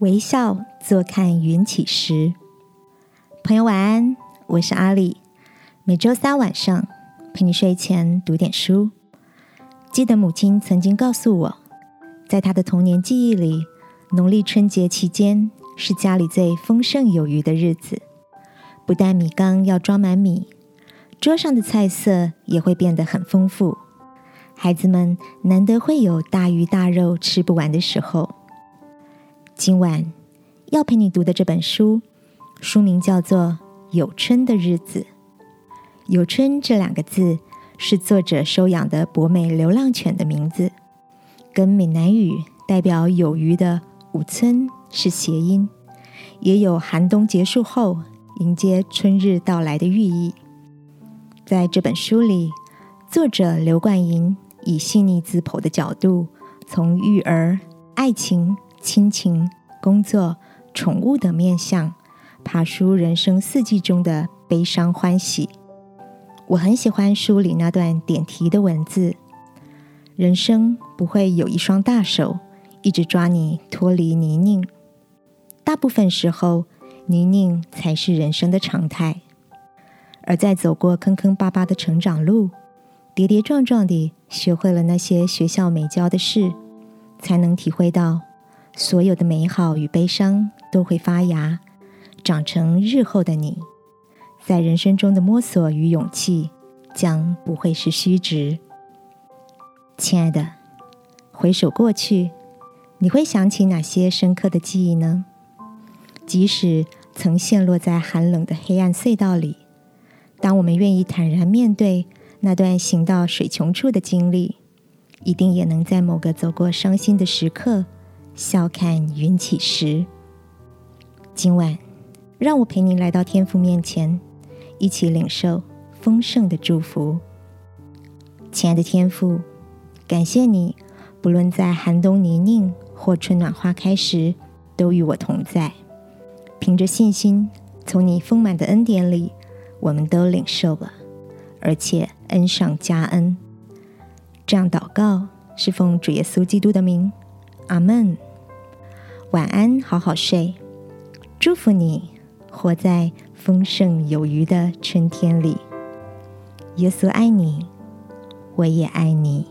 微笑坐看云起时，朋友晚安，我是阿里。每周三晚上陪你睡前读点书。记得母亲曾经告诉我，在她的童年记忆里，农历春节期间是家里最丰盛有余的日子。不但米缸要装满米，桌上的菜色也会变得很丰富。孩子们难得会有大鱼大肉吃不完的时候。今晚要陪你读的这本书，书名叫做《有春的日子》。有春这两个字是作者收养的博美流浪犬的名字，跟闽南语代表有余的“五村”是谐音，也有寒冬结束后迎接春日到来的寓意。在这本书里，作者刘冠莹以细腻自剖的角度，从育儿、爱情。亲情、工作、宠物等面相，爬出人生四季中的悲伤、欢喜。我很喜欢书里那段点题的文字：人生不会有一双大手一直抓你脱离泥泞，大部分时候泥泞才是人生的常态。而在走过坑坑巴巴的成长路，跌跌撞撞地学会了那些学校没教的事，才能体会到。所有的美好与悲伤都会发芽，长成日后的你。在人生中的摸索与勇气，将不会是虚值。亲爱的，回首过去，你会想起哪些深刻的记忆呢？即使曾陷落在寒冷的黑暗隧道里，当我们愿意坦然面对那段行到水穷处的经历，一定也能在某个走过伤心的时刻。笑看云起时，今晚让我陪你来到天父面前，一起领受丰盛的祝福。亲爱的天父，感谢你，不论在寒冬泥泞或春暖花开时，都与我同在。凭着信心，从你丰满的恩典里，我们都领受了，而且恩上加恩。这样祷告是奉主耶稣基督的名，阿门。晚安，好好睡。祝福你活在丰盛有余的春天里。耶稣爱你，我也爱你。